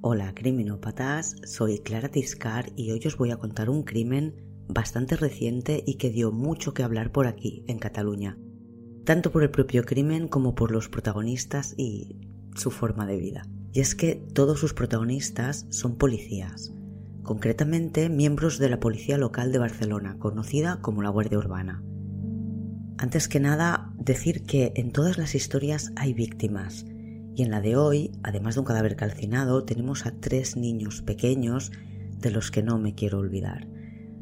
Hola criminópatas, soy Clara Tiscar y hoy os voy a contar un crimen bastante reciente y que dio mucho que hablar por aquí, en Cataluña, tanto por el propio crimen como por los protagonistas y su forma de vida. Y es que todos sus protagonistas son policías, concretamente miembros de la Policía Local de Barcelona, conocida como la Guardia Urbana. Antes que nada, decir que en todas las historias hay víctimas, y en la de hoy, además de un cadáver calcinado, tenemos a tres niños pequeños de los que no me quiero olvidar.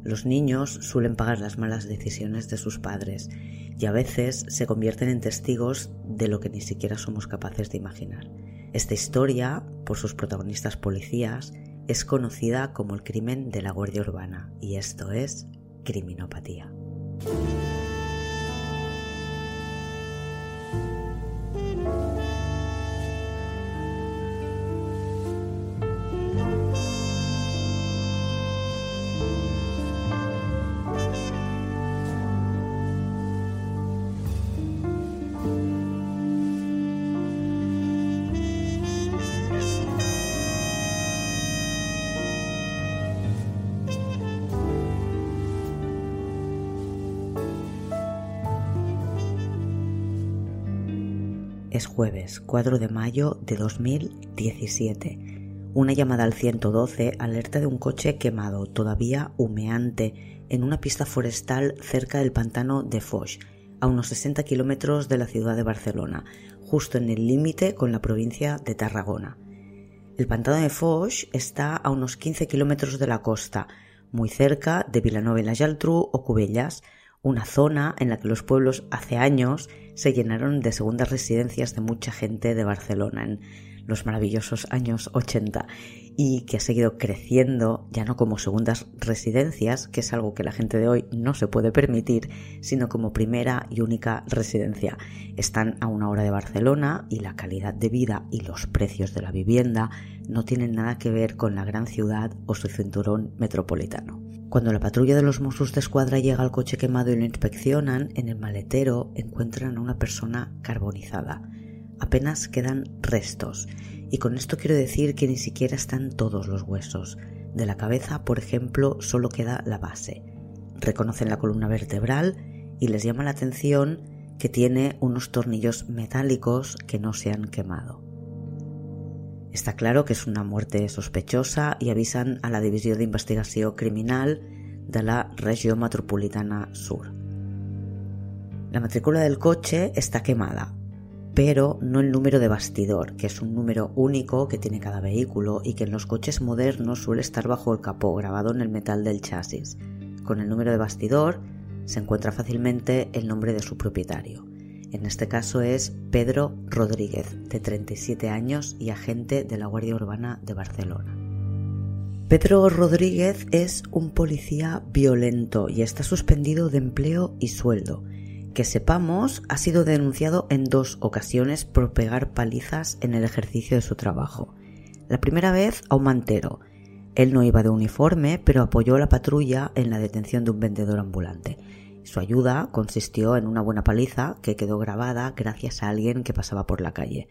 Los niños suelen pagar las malas decisiones de sus padres y a veces se convierten en testigos de lo que ni siquiera somos capaces de imaginar. Esta historia, por sus protagonistas policías, es conocida como el crimen de la Guardia Urbana y esto es criminopatía. Es jueves 4 de mayo de 2017. Una llamada al 112 alerta de un coche quemado, todavía humeante, en una pista forestal cerca del pantano de Foix, a unos 60 kilómetros de la ciudad de Barcelona, justo en el límite con la provincia de Tarragona. El pantano de Foix está a unos 15 kilómetros de la costa, muy cerca de Vilanova y la Geltrú o Cubellas, una zona en la que los pueblos hace años se llenaron de segundas residencias de mucha gente de Barcelona en los maravillosos años 80 y que ha seguido creciendo ya no como segundas residencias, que es algo que la gente de hoy no se puede permitir, sino como primera y única residencia. Están a una hora de Barcelona y la calidad de vida y los precios de la vivienda no tienen nada que ver con la gran ciudad o su cinturón metropolitano. Cuando la patrulla de los Mossos de Escuadra llega al coche quemado y lo inspeccionan, en el maletero encuentran a una persona carbonizada. Apenas quedan restos. Y con esto quiero decir que ni siquiera están todos los huesos. De la cabeza, por ejemplo, solo queda la base. Reconocen la columna vertebral y les llama la atención que tiene unos tornillos metálicos que no se han quemado. Está claro que es una muerte sospechosa y avisan a la Divisió d'Investigació Criminal de la Regió Metropolitana Sur. La matrícula del coche está quemada, pero no el número de bastidor, que es un número único que tiene cada vehículo y que en los coches modernos suele estar bajo el capó, grabado en el metal del chasis. Con el número de bastidor se encuentra fácilmente el nombre de su propietario. En este caso es Pedro Rodríguez, de 37 años y agente de la Guardia Urbana de Barcelona. Pedro Rodríguez es un policía violento y está suspendido de empleo y sueldo. Que sepamos, ha sido denunciado en dos ocasiones por pegar palizas en el ejercicio de su trabajo. La primera vez a un mantero. Él no iba de uniforme, pero apoyó a la patrulla en la detención de un vendedor ambulante. Su ayuda consistió en una buena paliza que quedó grabada gracias a alguien que pasaba por la calle.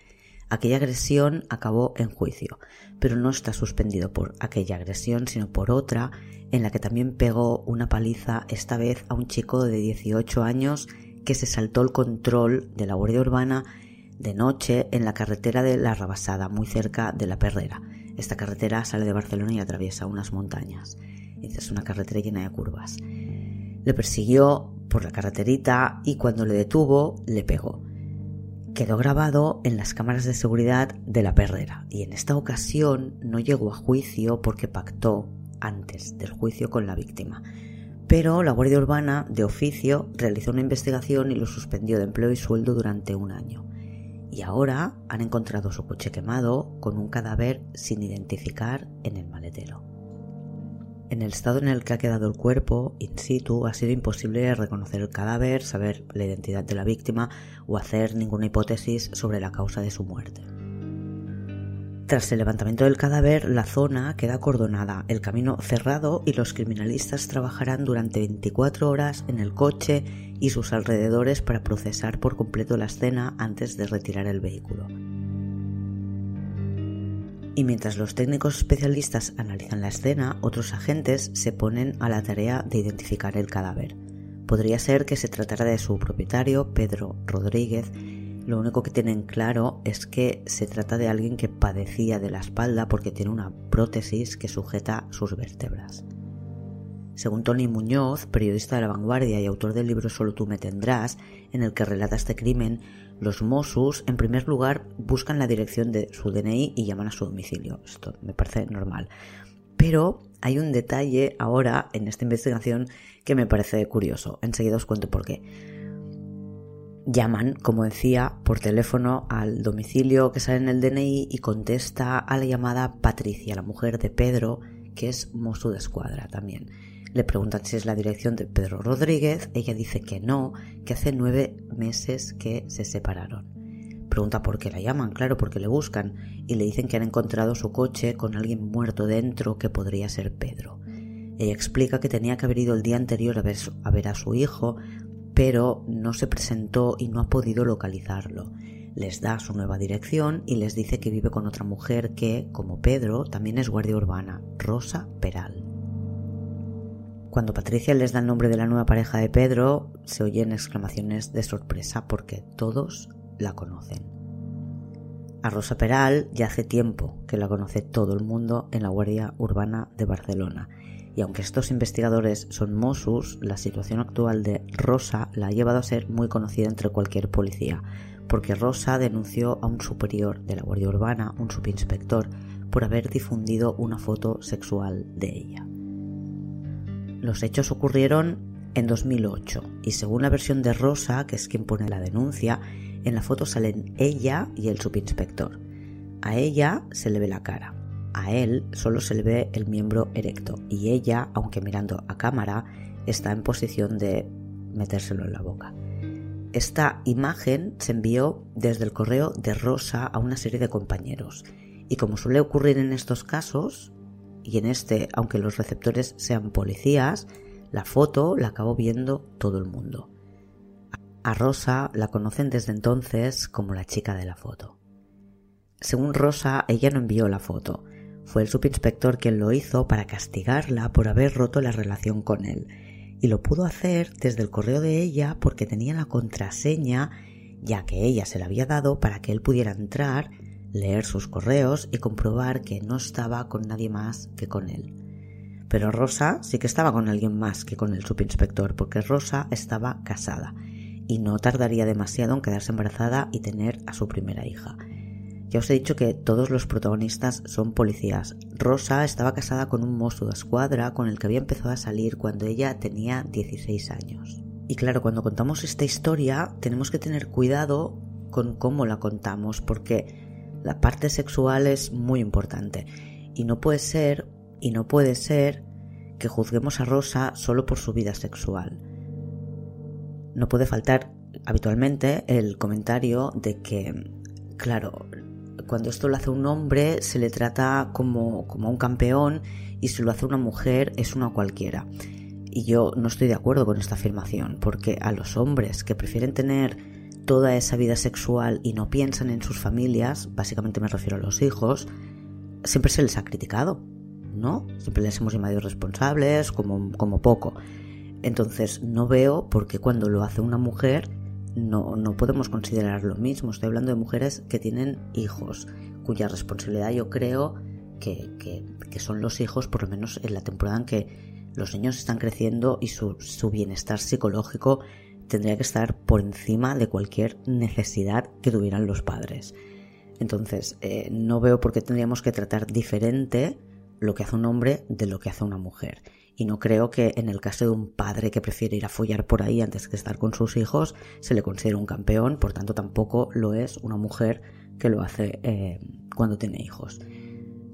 Aquella agresión acabó en juicio, pero no está suspendido por aquella agresión, sino por otra en la que también pegó una paliza, esta vez a un chico de 18 años que se saltó el control de la Guardia Urbana de noche en la carretera de La Rabasada, muy cerca de La Perrera. Esta carretera sale de Barcelona y atraviesa unas montañas. Es una carretera llena de curvas. Le persiguió por la carreterita y cuando le detuvo le pegó. Quedó grabado en las cámaras de seguridad de la perrera y en esta ocasión no llegó a juicio porque pactó antes del juicio con la víctima. Pero la Guardia Urbana, de oficio, realizó una investigación y lo suspendió de empleo y sueldo durante un año. Y ahora han encontrado su coche quemado con un cadáver sin identificar en el maletero. En el estado en el que ha quedado el cuerpo, in situ, ha sido imposible reconocer el cadáver, saber la identidad de la víctima o hacer ninguna hipótesis sobre la causa de su muerte. Tras el levantamiento del cadáver, la zona queda acordonada, el camino cerrado y los criminalistas trabajarán durante 24 horas en el coche y sus alrededores para procesar por completo la escena antes de retirar el vehículo. Y mientras los técnicos especialistas analizan la escena, otros agentes se ponen a la tarea de identificar el cadáver. Podría ser que se tratara de su propietario, Pedro Rodríguez. Lo único que tienen claro es que se trata de alguien que padecía de la espalda porque tiene una prótesis que sujeta sus vértebras. Según Tony Muñoz, periodista de La Vanguardia y autor del libro Solo tú me tendrás, en el que relata este crimen, los Mossos, en primer lugar, buscan la dirección de su DNI y llaman a su domicilio. Esto me parece normal. Pero hay un detalle ahora en esta investigación que me parece curioso. Enseguida os cuento por qué. Llaman, como decía, por teléfono al domicilio que sale en el DNI y contesta a la llamada Patricia, la mujer de Pedro, que es Mosu de Escuadra también. Le preguntan si es la dirección de Pedro Rodríguez, ella dice que no, que hace nueve meses que se separaron. Pregunta por qué la llaman, claro, porque le buscan, y le dicen que han encontrado su coche con alguien muerto dentro que podría ser Pedro. Ella explica que tenía que haber ido el día anterior ver, a ver a su hijo, pero no se presentó y no ha podido localizarlo. Les da su nueva dirección y les dice que vive con otra mujer que, como Pedro, también es guardia urbana, Rosa Peral. Cuando Patricia les da el nombre de la nueva pareja de Pedro, se oyen exclamaciones de sorpresa porque todos la conocen. A Rosa Peral ya hace tiempo que la conoce todo el mundo en la Guardia Urbana de Barcelona. Y aunque estos investigadores son Mossos, la situación actual de Rosa la ha llevado a ser muy conocida entre cualquier policía, porque Rosa denunció a un superior de la Guardia Urbana, un subinspector, por haber difundido una foto sexual de ella. Los hechos ocurrieron en 2008 y según la versión de Rosa, que es quien pone la denuncia, en la foto salen ella y el subinspector. A ella se le ve la cara, a él solo se le ve el miembro erecto y ella, aunque mirando a cámara, está en posición de metérselo en la boca. Esta imagen se envió desde el correo de Rosa a una serie de compañeros y como suele ocurrir en estos casos, y en este, aunque los receptores sean policías, la foto la acabó viendo todo el mundo. A Rosa la conocen desde entonces como la chica de la foto. Según Rosa, ella no envió la foto. Fue el subinspector quien lo hizo para castigarla por haber roto la relación con él. Y lo pudo hacer desde el correo de ella porque tenía la contraseña, ya que ella se la había dado para que él pudiera entrar leer sus correos y comprobar que no estaba con nadie más que con él. Pero Rosa sí que estaba con alguien más que con el subinspector, porque Rosa estaba casada y no tardaría demasiado en quedarse embarazada y tener a su primera hija. Ya os he dicho que todos los protagonistas son policías. Rosa estaba casada con un mozo de escuadra con el que había empezado a salir cuando ella tenía 16 años. Y claro, cuando contamos esta historia tenemos que tener cuidado con cómo la contamos, porque la parte sexual es muy importante y no puede ser y no puede ser que juzguemos a Rosa solo por su vida sexual. No puede faltar habitualmente el comentario de que, claro, cuando esto lo hace un hombre se le trata como, como un campeón y si lo hace una mujer es una cualquiera. Y yo no estoy de acuerdo con esta afirmación, porque a los hombres que prefieren tener toda esa vida sexual y no piensan en sus familias, básicamente me refiero a los hijos, siempre se les ha criticado, ¿no? Siempre les hemos llamado responsables como, como poco. Entonces no veo por qué cuando lo hace una mujer no, no podemos considerar lo mismo. Estoy hablando de mujeres que tienen hijos, cuya responsabilidad yo creo que, que, que son los hijos, por lo menos en la temporada en que los niños están creciendo y su, su bienestar psicológico tendría que estar por encima de cualquier necesidad que tuvieran los padres. Entonces, eh, no veo por qué tendríamos que tratar diferente lo que hace un hombre de lo que hace una mujer. Y no creo que en el caso de un padre que prefiere ir a follar por ahí antes que estar con sus hijos, se le considere un campeón, por tanto tampoco lo es una mujer que lo hace eh, cuando tiene hijos.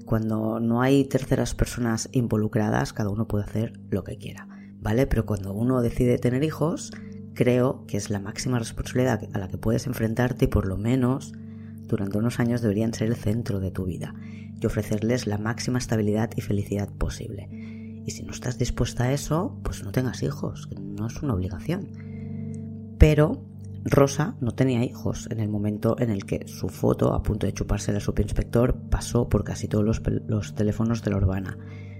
Cuando no hay terceras personas involucradas, cada uno puede hacer lo que quiera, ¿vale? Pero cuando uno decide tener hijos, creo que es la máxima responsabilidad a la que puedes enfrentarte y por lo menos durante unos años deberían ser el centro de tu vida y ofrecerles la máxima estabilidad y felicidad posible. Y si no estás dispuesta a eso, pues no tengas hijos, que no es una obligación. Pero Rosa no tenía hijos en el momento en el que su foto, a punto de chuparse al subinspector, pasó por casi todos los, los teléfonos de la urbana.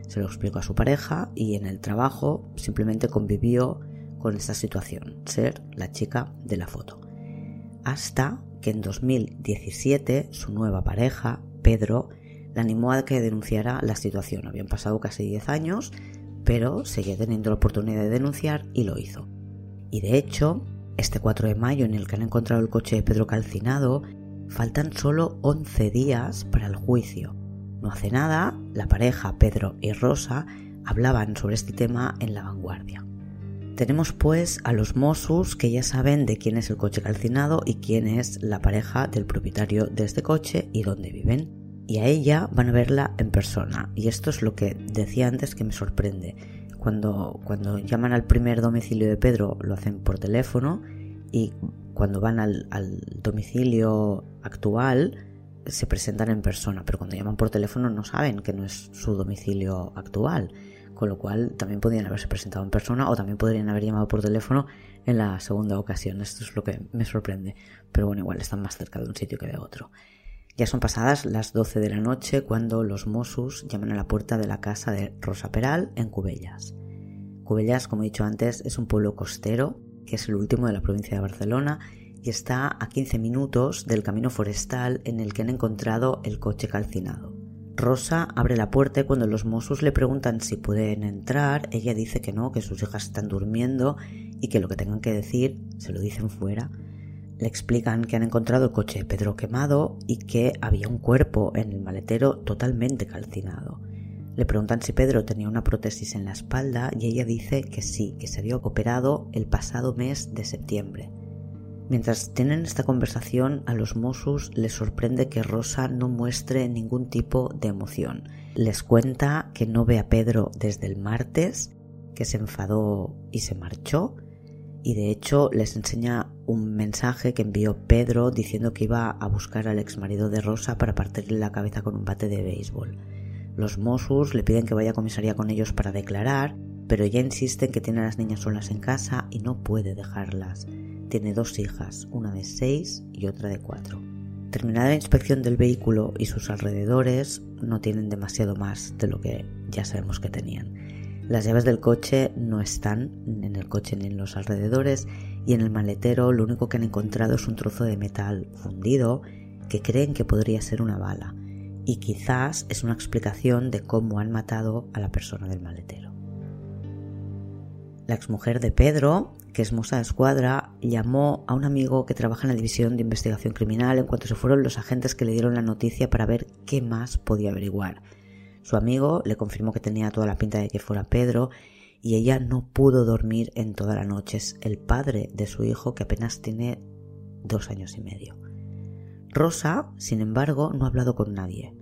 Se lo explicó a su pareja y en el trabajo simplemente convivió con esta situación, ser la chica de la foto. Hasta que en 2017 su nueva pareja, Pedro, la animó a que denunciara la situación. Habían pasado casi 10 años, pero seguía teniendo la oportunidad de denunciar y lo hizo. Y de hecho, este 4 de mayo en el que han encontrado el coche de Pedro calcinado, faltan solo 11 días para el juicio. No hace nada, la pareja Pedro y Rosa hablaban sobre este tema en la vanguardia. Tenemos pues a los Mossus que ya saben de quién es el coche calcinado y quién es la pareja del propietario de este coche y dónde viven y a ella van a verla en persona. Y esto es lo que decía antes que me sorprende. Cuando, cuando llaman al primer domicilio de Pedro lo hacen por teléfono y cuando van al, al domicilio actual se presentan en persona, pero cuando llaman por teléfono no saben que no es su domicilio actual, con lo cual también podrían haberse presentado en persona o también podrían haber llamado por teléfono en la segunda ocasión. Esto es lo que me sorprende, pero bueno, igual están más cerca de un sitio que de otro. Ya son pasadas las 12 de la noche cuando los Mossos llaman a la puerta de la casa de Rosa Peral en Cubellas. Cubellas, como he dicho antes, es un pueblo costero que es el último de la provincia de Barcelona y está a 15 minutos del camino forestal en el que han encontrado el coche calcinado. Rosa abre la puerta y cuando los Mossos le preguntan si pueden entrar, ella dice que no, que sus hijas están durmiendo y que lo que tengan que decir se lo dicen fuera le explican que han encontrado el coche de Pedro quemado y que había un cuerpo en el maletero totalmente calcinado. Le preguntan si Pedro tenía una prótesis en la espalda y ella dice que sí, que se había operado el pasado mes de septiembre. Mientras tienen esta conversación, a los Mossos les sorprende que Rosa no muestre ningún tipo de emoción. Les cuenta que no ve a Pedro desde el martes, que se enfadó y se marchó, y de hecho les enseña un mensaje que envió Pedro diciendo que iba a buscar al ex marido de Rosa para partirle la cabeza con un bate de béisbol. Los Mossos le piden que vaya a comisaría con ellos para declarar, pero ella insiste en que tiene a las niñas solas en casa y no puede dejarlas. Tiene dos hijas, una de seis y otra de cuatro. Terminada la inspección del vehículo y sus alrededores, no tienen demasiado más de lo que ya sabemos que tenían. Las llaves del coche no están en el coche ni en los alrededores y en el maletero lo único que han encontrado es un trozo de metal fundido que creen que podría ser una bala y quizás es una explicación de cómo han matado a la persona del maletero. La exmujer de Pedro, que es de escuadra, llamó a un amigo que trabaja en la división de investigación criminal en cuanto se fueron los agentes que le dieron la noticia para ver qué más podía averiguar. Su amigo le confirmó que tenía toda la pinta de que fuera Pedro y ella no pudo dormir en toda la noche. Es el padre de su hijo que apenas tiene dos años y medio. Rosa, sin embargo, no ha hablado con nadie.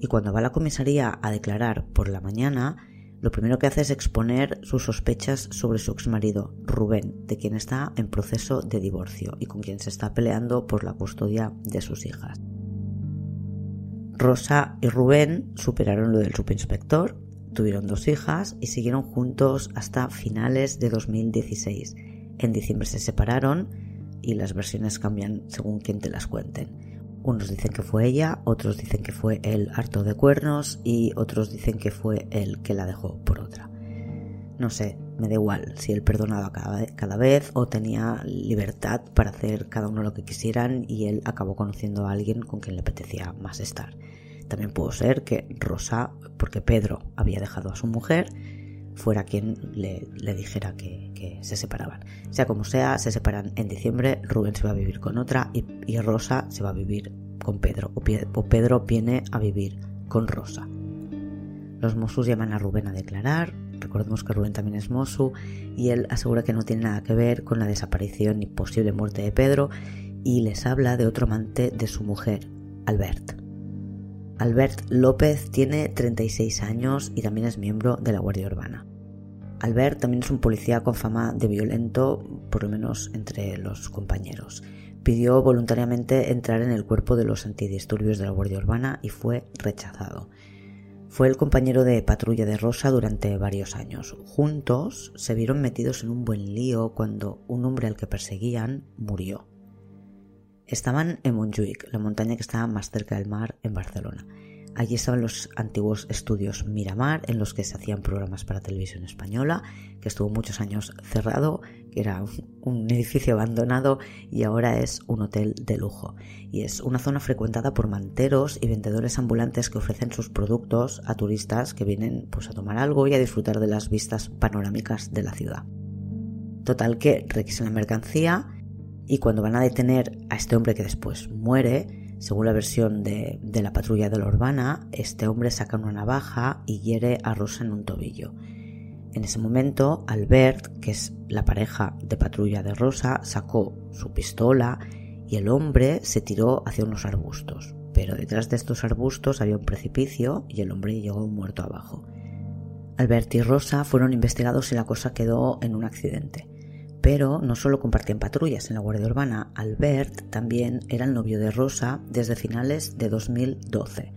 Y cuando va a la comisaría a declarar por la mañana, lo primero que hace es exponer sus sospechas sobre su exmarido, Rubén, de quien está en proceso de divorcio y con quien se está peleando por la custodia de sus hijas. Rosa y Rubén superaron lo del subinspector, tuvieron dos hijas y siguieron juntos hasta finales de 2016. En diciembre se separaron y las versiones cambian según quien te las cuenten. Unos dicen que fue ella, otros dicen que fue él harto de cuernos y otros dicen que fue él que la dejó por otra. No sé, me da igual si él perdonaba cada, cada vez o tenía libertad para hacer cada uno lo que quisieran y él acabó conociendo a alguien con quien le apetecía más estar. También pudo ser que Rosa, porque Pedro había dejado a su mujer, fuera quien le, dijera que, se separaban. Sea como sea, se separan en diciembre, Rubén se va a vivir con otra y, Rosa se va a vivir con Pedro, o, Pedro viene a vivir con Rosa. Los Mossos llaman a Rubén a declarar, recordemos que Rubén también es Mosu, y él asegura que no tiene nada que ver con la desaparición y posible muerte de Pedro, y les habla de otro amante de su mujer, Albert. Albert López tiene 36 años y también es miembro de la Guardia Urbana. Albert también es un policía con fama de violento, por lo menos entre los compañeros. Pidió voluntariamente entrar en el cuerpo de los antidisturbios de la Guardia Urbana y fue rechazado. Fue el compañero de patrulla de Rosa durante varios años. Juntos se vieron metidos en un buen lío cuando un hombre al que perseguían murió. Estaban en Montjuic, la montaña que estaba más cerca del mar en Barcelona. Allí estaban los antiguos estudios Miramar, en los que se hacían programas para televisión española, que estuvo muchos años cerrado, que era un edificio abandonado y ahora es un hotel de lujo. Y es una zona frecuentada por manteros y vendedores ambulantes que ofrecen sus productos a turistas que vienen pues, a tomar algo y a disfrutar de las vistas panorámicas de la ciudad. Total que requisan la mercancía y cuando van a detener a este hombre que después muere, según la versión de, la patrulla de la urbana, este hombre saca una navaja y hiere a Rosa en un tobillo. En ese momento, Albert, que es la pareja de patrulla de Rosa, sacó su pistola y el hombre se tiró hacia unos arbustos. Pero detrás de estos arbustos había un precipicio y el hombre llegó muerto abajo. Albert y Rosa fueron investigados y la cosa quedó en un accidente. Pero no solo compartían patrullas en la Guardia Urbana, Albert también era el novio de Rosa desde finales de 2012.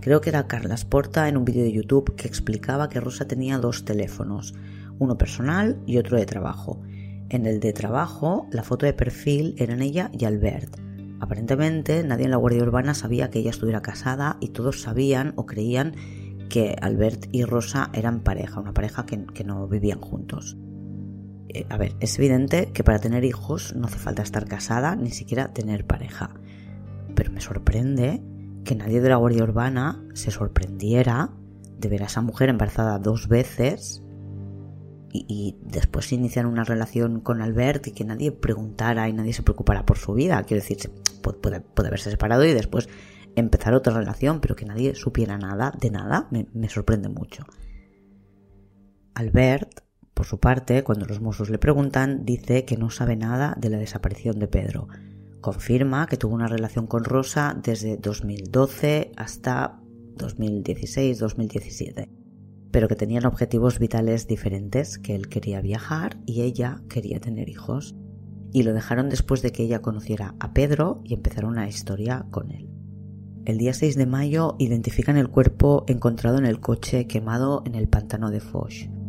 Creo que era Carlas Porta en un vídeo de YouTube que explicaba que Rosa tenía dos teléfonos, uno personal y otro de trabajo. En el de trabajo, la foto de perfil eran ella y Albert. Aparentemente, nadie en la Guardia Urbana sabía que ella estuviera casada y todos sabían o creían que Albert y Rosa eran pareja, una pareja que, que no vivían juntos. Eh, a ver, es evidente que para tener hijos no hace falta estar casada ni siquiera tener pareja. Pero me sorprende que nadie de la Guardia Urbana se sorprendiera de ver a esa mujer embarazada dos veces y, después iniciar una relación con Albert y que nadie preguntara y nadie se preocupara por su vida. Quiero decir, puede, haberse separado y después empezar otra relación, pero que nadie supiera nada de nada, me, me sorprende mucho. Albert por su parte, cuando los mozos le preguntan, dice que no sabe nada de la desaparición de Pedro. Confirma que tuvo una relación con Rosa desde 2012 hasta 2016-2017, pero que tenían objetivos vitales diferentes, que él quería viajar y ella quería tener hijos. Y lo dejaron después de que ella conociera a Pedro y empezaron una historia con él. El día 6 de mayo identifican el cuerpo encontrado en el coche quemado en el pantano de Foch.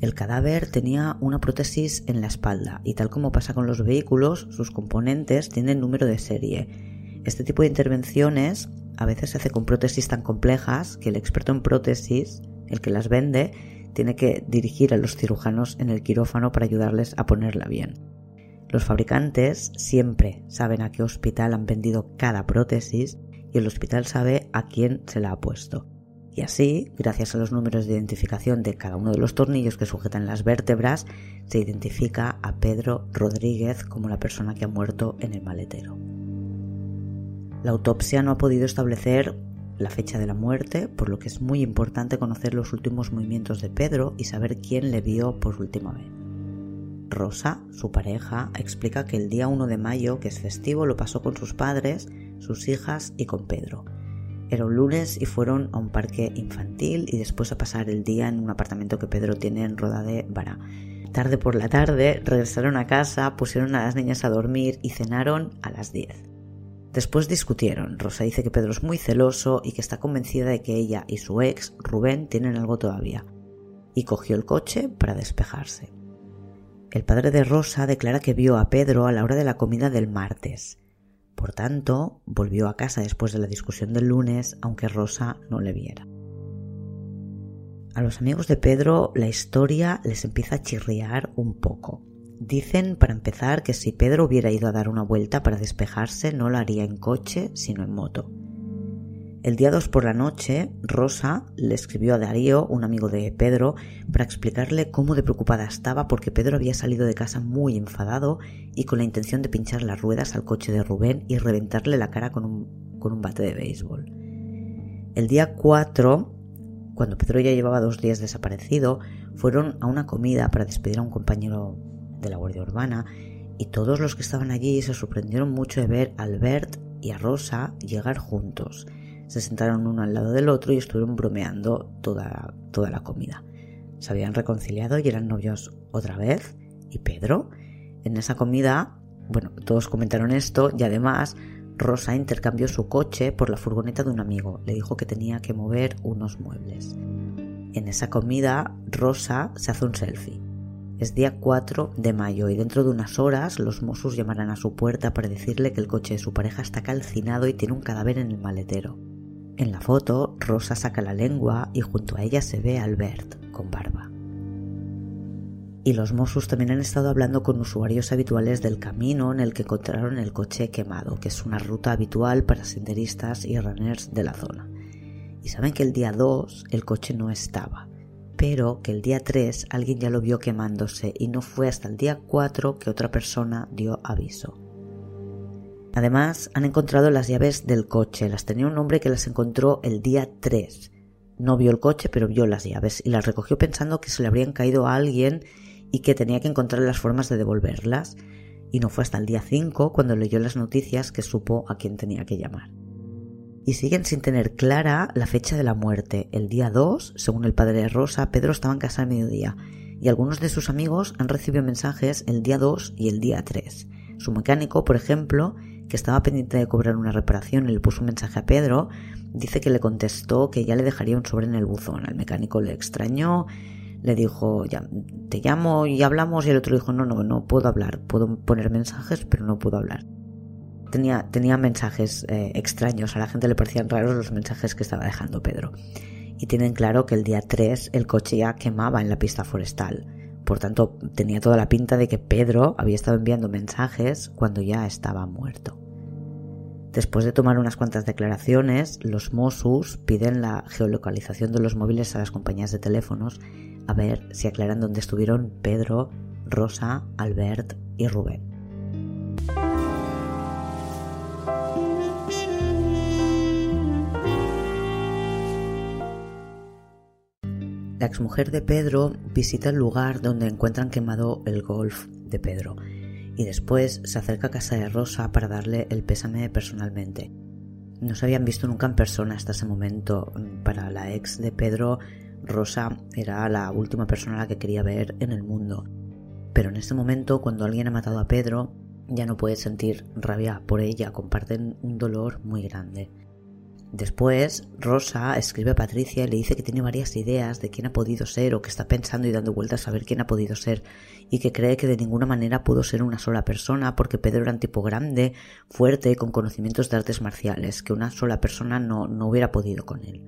El cadáver tenía una prótesis en la espalda y tal como pasa con los vehículos, sus componentes tienen número de serie. Este tipo de intervenciones a veces se hace con prótesis tan complejas que el experto en prótesis, el que las vende, tiene que dirigir a los cirujanos en el quirófano para ayudarles a ponerla bien. Los fabricantes siempre saben a qué hospital han vendido cada prótesis y el hospital sabe a quién se la ha puesto. Y así, gracias a los números de identificación de cada uno de los tornillos que sujetan las vértebras, se identifica a Pedro Rodríguez como la persona que ha muerto en el maletero. La autopsia no ha podido establecer la fecha de la muerte, por lo que es muy importante conocer los últimos movimientos de Pedro y saber quién le vio por última vez. Rosa, su pareja, explica que el día 1 de mayo, que es festivo, lo pasó con sus padres, sus hijas y con Pedro era un lunes y fueron a un parque infantil y después a pasar el día en un apartamento que Pedro tiene en Roda de Vara. Tarde por la tarde regresaron a casa, pusieron a las niñas a dormir y cenaron a las 10. Después discutieron. Rosa dice que Pedro es muy celoso y que está convencida de que ella y su ex, Rubén, tienen algo todavía. Y cogió el coche para despejarse. El padre de Rosa declara que vio a Pedro a la hora de la comida del martes por tanto, volvió a casa después de la discusión del lunes, aunque Rosa no le viera. A los amigos de Pedro la historia les empieza a chirriar un poco. Dicen, para empezar, que si Pedro hubiera ido a dar una vuelta para despejarse, no lo haría en coche, sino en moto. El día 2 por la noche, Rosa le escribió a Darío, un amigo de Pedro, para explicarle cómo de preocupada estaba porque Pedro había salido de casa muy enfadado y con la intención de pinchar las ruedas al coche de Rubén y reventarle la cara con un, con un bate de béisbol. El día 4, cuando Pedro ya llevaba dos días desaparecido, fueron a una comida para despedir a un compañero de la Guardia Urbana y todos los que estaban allí se sorprendieron mucho de ver a Albert y a Rosa llegar juntos se sentaron uno al lado del otro y estuvieron bromeando toda, toda la comida. Se habían reconciliado y eran novios otra vez. Y Pedro, en esa comida, bueno, todos comentaron esto y además Rosa intercambió su coche por la furgoneta de un amigo. Le dijo que tenía que mover unos muebles. En esa comida, Rosa se hace un selfie. Es día 4 de mayo y dentro de unas horas los Mossos llamarán a su puerta para decirle que el coche de su pareja está calcinado y tiene un cadáver en el maletero. En la foto, Rosa saca la lengua y junto a ella se ve a Albert, con barba. Y los Mossos también han estado hablando con usuarios habituales del camino en el que encontraron el coche quemado, que es una ruta habitual para senderistas y runners de la zona. Y saben que el día 2 el coche no estaba, pero que el día 3 alguien ya lo vio quemándose y no fue hasta el día 4 que otra persona dio aviso. Además, han encontrado las llaves del coche, las tenía un hombre que las encontró el día 3. No vio el coche, pero vio las llaves y las recogió pensando que se le habrían caído a alguien y que tenía que encontrar las formas de devolverlas. Y no fue hasta el día 5 cuando leyó las noticias que supo a quién tenía que llamar y siguen sin tener clara la fecha de la muerte. El día 2, según el padre de Rosa, Pedro estaba en casa al mediodía y algunos de sus amigos han recibido mensajes el día 2 y el día 3. Su mecánico, por ejemplo, que estaba pendiente de cobrar una reparación y le puso un mensaje a Pedro, dice que le contestó que ya le dejaría un sobre en el buzón. Al mecánico le extrañó, le dijo, ya, te llamo y hablamos y el otro dijo, no, no, no puedo hablar, puedo poner mensajes, pero no puedo hablar tenía, mensajes eh, extraños, a la gente le parecían raros los mensajes que estaba dejando Pedro. Y tienen claro que el día 3 el coche ya quemaba en la pista forestal. Por tanto, tenía toda la pinta de que Pedro había estado enviando mensajes cuando ya estaba muerto. Después de tomar unas cuantas declaraciones, los Mossus piden la geolocalización de los móviles a las compañías de teléfonos a ver si aclaran dónde estuvieron Pedro, Rosa, Albert y Rubén. La exmujer de Pedro visita el lugar donde encuentran quemado el golf de Pedro y después se acerca a casa de Rosa para darle el pésame personalmente. No se habían visto nunca en persona hasta ese momento. Para la ex de Pedro, Rosa era la última persona a la que quería ver en el mundo. Pero en este momento, cuando alguien ha matado a Pedro, ya no puede sentir rabia por ella, comparten un dolor muy grande. Después, Rosa escribe a Patricia y le dice que tiene varias ideas de quién ha podido ser o que está pensando y dando vueltas a ver quién ha podido ser y que cree que de ninguna manera pudo ser una sola persona porque Pedro era un tipo grande, fuerte, y con conocimientos de artes marciales, que una sola persona no, no hubiera podido con él.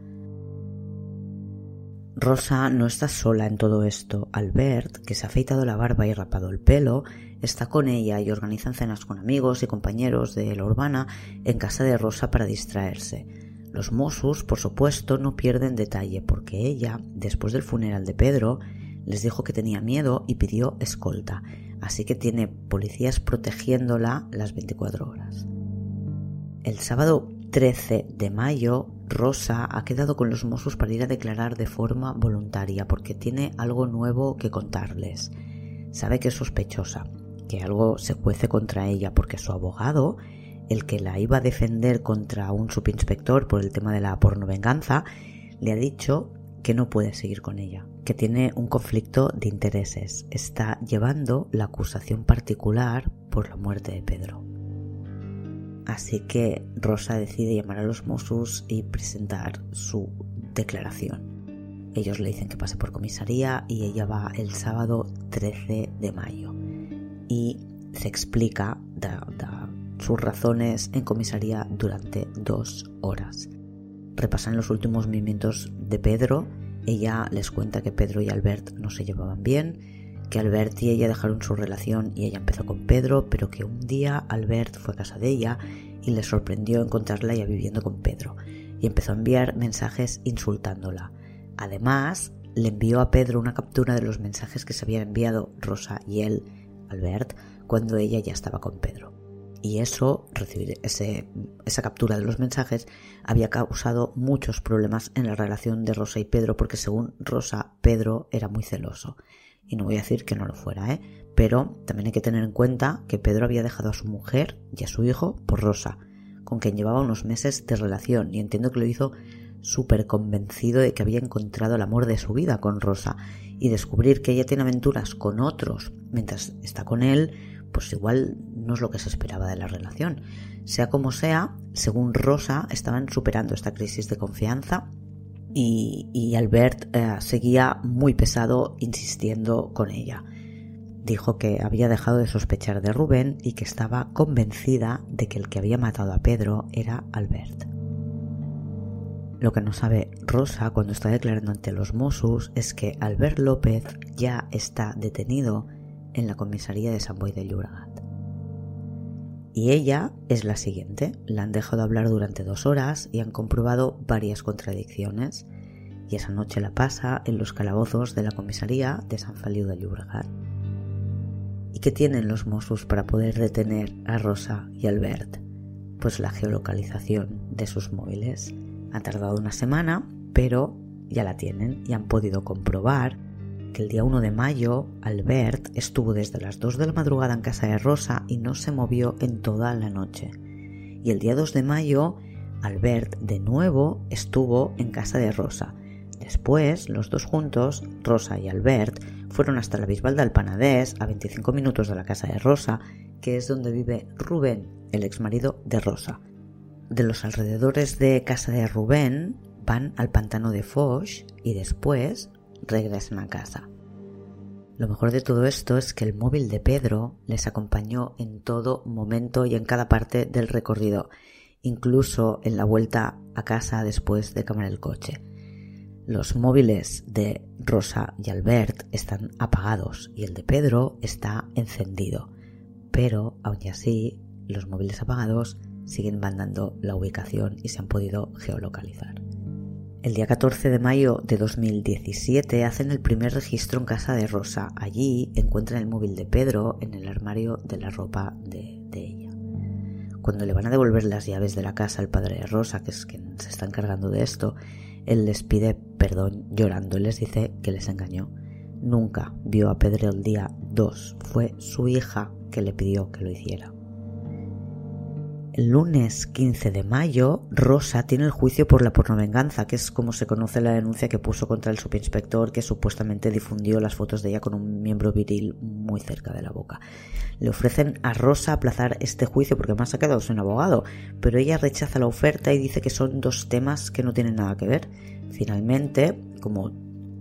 Rosa no está sola en todo esto. Albert, que se ha afeitado la barba y rapado el pelo, está con ella y organizan cenas con amigos y compañeros de la urbana en casa de Rosa para distraerse. Los Mossos, por supuesto, no pierden detalle porque ella, después del funeral de Pedro, les dijo que tenía miedo y pidió escolta, así que tiene policías protegiéndola las 24 horas. El sábado 13 de mayo, Rosa ha quedado con los Mossos para ir a declarar de forma voluntaria porque tiene algo nuevo que contarles. Sabe que es sospechosa, que algo se cuece contra ella porque su abogado el que la iba a defender contra un subinspector por el tema de la pornovenganza, le ha dicho que no puede seguir con ella, que tiene un conflicto de intereses. Está llevando la acusación particular por la muerte de Pedro. Así que Rosa decide llamar a los Mossos y presentar su declaración. Ellos le dicen que pase por comisaría y ella va el sábado 13 de mayo. Y se explica, da, sus razones en comisaría durante dos horas. Repasan los últimos movimientos de Pedro. Ella les cuenta que Pedro y Albert no se llevaban bien, que Albert y ella dejaron su relación y ella empezó con Pedro, pero que un día Albert fue a casa de ella y le sorprendió encontrarla ya viviendo con Pedro y empezó a enviar mensajes insultándola. Además, le envió a Pedro una captura de los mensajes que se habían enviado Rosa y él, Albert, cuando ella ya estaba con Pedro y eso, recibir esa captura de los mensajes, había causado muchos problemas en la relación de Rosa y Pedro, porque según Rosa, Pedro era muy celoso. Y no voy a decir que no lo fuera, ¿eh? Pero también hay que tener en cuenta que Pedro había dejado a su mujer y a su hijo por Rosa, con quien llevaba unos meses de relación, y entiendo que lo hizo súper convencido de que había encontrado el amor de su vida con Rosa, y descubrir que ella tiene aventuras con otros mientras está con él, pues igual no es lo que se esperaba de la relación. Sea como sea, según Rosa, estaban superando esta crisis de confianza y, Albert eh, seguía muy pesado insistiendo con ella. Dijo que había dejado de sospechar de Rubén y que estaba convencida de que el que había matado a Pedro era Albert. Lo que no sabe Rosa cuando está declarando ante los Mossos es que Albert López ya está detenido en la comisaría de San Boy de Llobregat. Y ella es la siguiente. La han dejado hablar durante dos horas y han comprobado varias contradicciones. Y esa noche la pasa en los calabozos de la comisaría de San Feliu de Llobregat. ¿Y qué tienen los Mossos para poder detener a Rosa y Albert? Pues la geolocalización de sus móviles. Ha tardado una semana, pero ya la tienen y han podido comprobar que el día 1 de mayo Albert estuvo desde las 2 de la madrugada en casa de Rosa y no se movió en toda la noche. Y el día 2 de mayo Albert de nuevo estuvo en casa de Rosa. Después, los dos juntos, Rosa y Albert, fueron hasta la Bisbal del Panadés, a 25 minutos de la casa de Rosa, que es donde vive Rubén, el exmarido de Rosa. De los alrededores de casa de Rubén van al pantano de Foch y después regresen a casa. Lo mejor de todo esto es que el móvil de Pedro les acompañó en todo momento y en cada parte del recorrido, incluso en la vuelta a casa después de cambiar el coche. Los móviles de Rosa y Albert están apagados y el de Pedro está encendido, pero aun así los móviles apagados siguen mandando la ubicación y se han podido geolocalizar. El día 14 de mayo de 2017 hacen el primer registro en casa de Rosa. Allí encuentran el móvil de Pedro en el armario de la ropa de, ella. Cuando le van a devolver las llaves de la casa al padre de Rosa, que es quien se está encargando de esto, él les pide perdón llorando y les dice que les engañó. Nunca vio a Pedro el día 2. Fue su hija que le pidió que lo hiciera. Lunes 15 de mayo, Rosa tiene el juicio por la pornovenganza, que es como se conoce la denuncia que puso contra el subinspector que supuestamente difundió las fotos de ella con un miembro viril muy cerca de la boca. Le ofrecen a Rosa aplazar este juicio porque más ha quedado sin abogado, pero ella rechaza la oferta y dice que son dos temas que no tienen nada que ver. Finalmente, como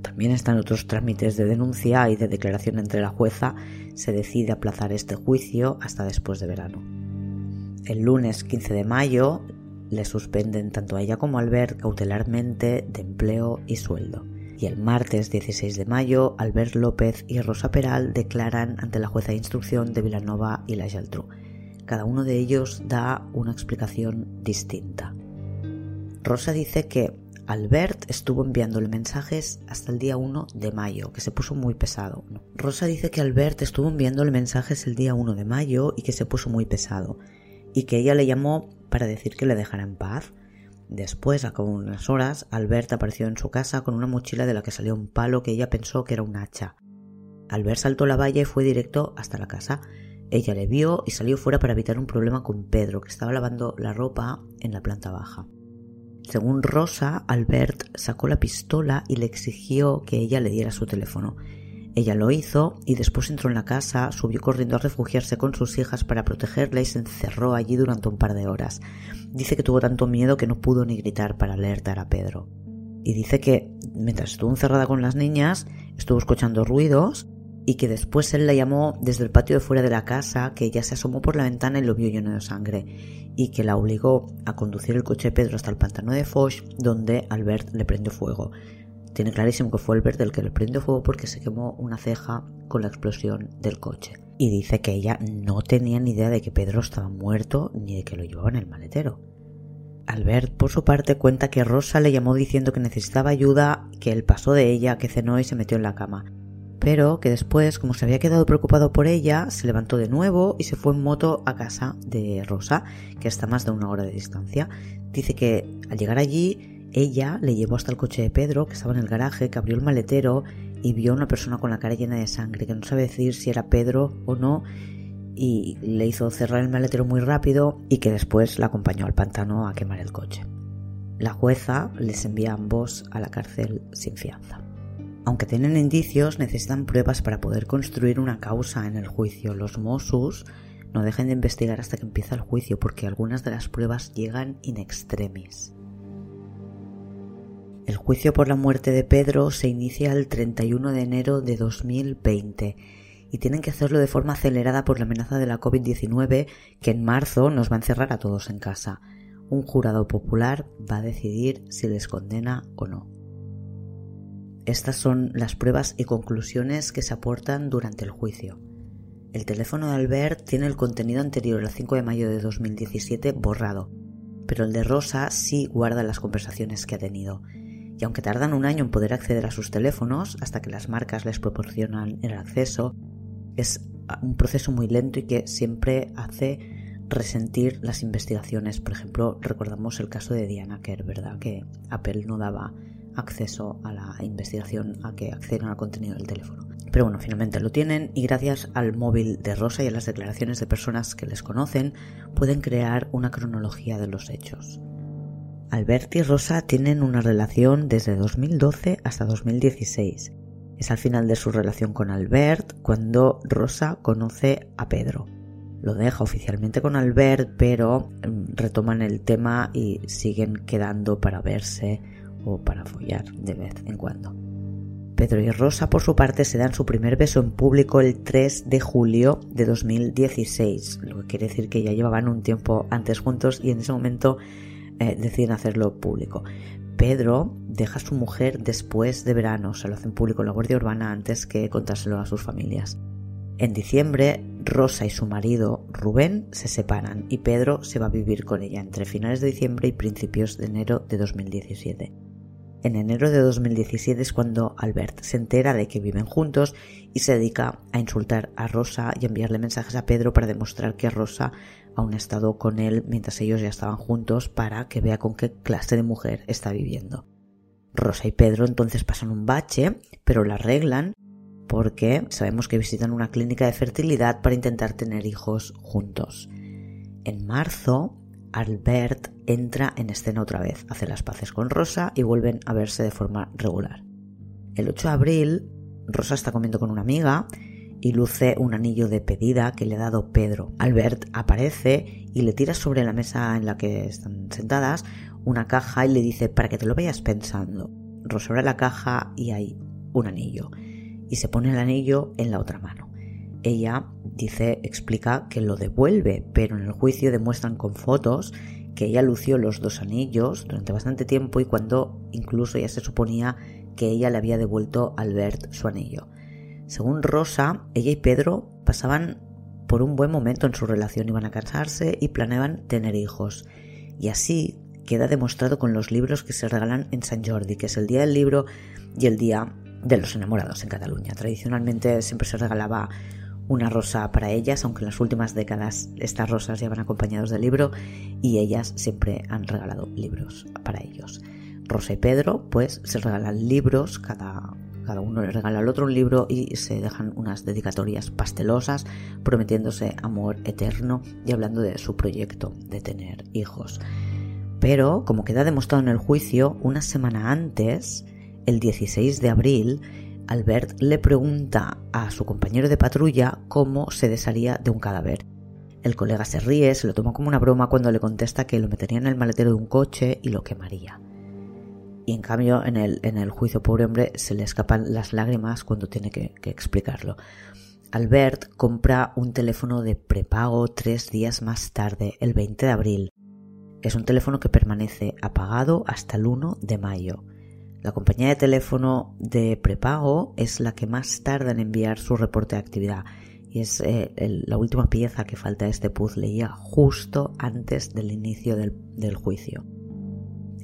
también están otros trámites de denuncia y de declaración entre la jueza, se decide aplazar este juicio hasta después de verano. El lunes 15 de mayo le suspenden tanto a ella como a Albert cautelarmente de empleo y sueldo. Y el martes 16 de mayo, Albert López y Rosa Peral declaran ante la jueza de instrucción de Villanova y la Geltrú. Cada uno de ellos da una explicación distinta. Rosa dice que Albert estuvo enviándole mensajes hasta el día 1 de mayo, que se puso muy pesado. Rosa dice que Albert estuvo enviándole mensajes el día 1 de mayo y que se puso muy pesado y que ella le llamó para decir que le dejara en paz. Después, a como unas horas, Albert apareció en su casa con una mochila de la que salió un palo que ella pensó que era un hacha. Albert saltó la valla y fue directo hasta la casa. Ella le vio y salió fuera para evitar un problema con Pedro, que estaba lavando la ropa en la planta baja. Según Rosa, Albert sacó la pistola y le exigió que ella le diera su teléfono. Ella lo hizo y después entró en la casa, subió corriendo a refugiarse con sus hijas para protegerla y se encerró allí durante un par de horas. Dice que tuvo tanto miedo que no pudo ni gritar para alertar a Pedro. Y dice que mientras estuvo encerrada con las niñas, estuvo escuchando ruidos y que después él la llamó desde el patio de fuera de la casa, que ella se asomó por la ventana y lo vio lleno de sangre, y que la obligó a conducir el coche de Pedro hasta el pantano de Foch, donde Albert le prendió fuego. Tiene clarísimo que fue verde el que le prendió fuego porque se quemó una ceja con la explosión del coche. Y dice que ella no tenía ni idea de que Pedro estaba muerto ni de que lo llevaba en el maletero. Albert, por su parte, cuenta que Rosa le llamó diciendo que necesitaba ayuda, que él pasó de ella, que cenó y se metió en la cama. Pero que después, como se había quedado preocupado por ella, se levantó de nuevo y se fue en moto a casa de Rosa, que está más de una hora de distancia. Dice que al llegar allí ella le llevó hasta el coche de Pedro, que estaba en el garaje, que abrió el maletero y vio a una persona con la cara llena de sangre, que no sabe decir si era Pedro o no, y le hizo cerrar el maletero muy rápido y que después la acompañó al pantano a quemar el coche. La jueza les envía a ambos a la cárcel sin fianza. Aunque tienen indicios, necesitan pruebas para poder construir una causa en el juicio. Los Mossus no dejen de investigar hasta que empieza el juicio porque algunas de las pruebas llegan in extremis. El juicio por la muerte de Pedro se inicia el 31 de enero de 2020 y tienen que hacerlo de forma acelerada por la amenaza de la COVID-19 que en marzo nos va a encerrar a todos en casa. Un jurado popular va a decidir si les condena o no. Estas son las pruebas y conclusiones que se aportan durante el juicio. El teléfono de Albert tiene el contenido anterior al 5 de mayo de 2017 borrado, pero el de Rosa sí guarda las conversaciones que ha tenido. Y aunque tardan un año en poder acceder a sus teléfonos hasta que las marcas les proporcionan el acceso, es un proceso muy lento y que siempre hace resentir las investigaciones. Por ejemplo, recordamos el caso de Diana Kerr, ¿verdad? Que Apple no daba acceso a la investigación, a que accedan al contenido del teléfono. Pero bueno, finalmente lo tienen y gracias al móvil de Rosa y a las declaraciones de personas que les conocen, pueden crear una cronología de los hechos. Albert y Rosa tienen una relación desde 2012 hasta 2016. Es al final de su relación con Albert cuando Rosa conoce a Pedro. Lo deja oficialmente con Albert, pero mm, retoman el tema y siguen quedando para verse o para follar de vez en cuando. Pedro y Rosa, por su parte, se dan su primer beso en público el 3 de julio de 2016, lo que quiere decir que ya llevaban un tiempo antes juntos y en ese momento eh, deciden hacerlo público. Pedro deja a su mujer después de verano, se lo hacen público en la Guardia Urbana antes que contárselo a sus familias. En diciembre, Rosa y su marido Rubén se separan y Pedro se va a vivir con ella entre finales de diciembre y principios de enero de 2017. En enero de 2017 es cuando Albert se entera de que viven juntos y se dedica a insultar a Rosa y enviarle mensajes a Pedro para demostrar que Rosa aún ha estado con él mientras ellos ya estaban juntos para que vea con qué clase de mujer está viviendo. Rosa y Pedro entonces pasan un bache, pero la arreglan porque sabemos que visitan una clínica de fertilidad para intentar tener hijos juntos. En marzo, Albert entra en escena otra vez, hace las paces con Rosa y vuelven a verse de forma regular. El 8 de abril, Rosa está comiendo con una amiga y luce un anillo de pedida que le ha dado Pedro. Albert aparece y le tira sobre la mesa en la que están sentadas una caja y le dice para que te lo vayas pensando. Rosa abre la caja y hay un anillo y se pone el anillo en la otra mano. Ella dice, explica que lo devuelve, pero en el juicio demuestran con fotos que ella lució los dos anillos durante bastante tiempo y cuando incluso ya se suponía que ella le había devuelto Albert su anillo. Según Rosa, ella y Pedro pasaban por un buen momento en su relación, iban a casarse y planeaban tener hijos. Y así queda demostrado con los libros que se regalan en San Jordi, que es el día del libro y el día de los enamorados en Cataluña. Tradicionalmente siempre se regalaba una rosa para ellas, aunque en las últimas décadas estas rosas ya van acompañados del libro y ellas siempre han regalado libros para ellos. Rosa y Pedro pues se regalan libros, cada, cada uno le regala al otro un libro y se dejan unas dedicatorias pastelosas prometiéndose amor eterno y hablando de su proyecto de tener hijos. Pero, como queda demostrado en el juicio, una semana antes, el 16 de abril, Albert le pregunta a su compañero de patrulla cómo se desharía de un cadáver. El colega se ríe, se lo toma como una broma cuando le contesta que lo metería en el maletero de un coche y lo quemaría. Y en cambio, en el, en el juicio, pobre hombre, se le escapan las lágrimas cuando tiene que, explicarlo. Albert compra un teléfono de prepago tres días más tarde, el 20 de abril. Es un teléfono que permanece apagado hasta el 1 de mayo. La compañía de teléfono de prepago es la que más tarda en enviar su reporte de actividad y es eh, la última pieza que falta de este puzzle ya justo antes del inicio del, del juicio.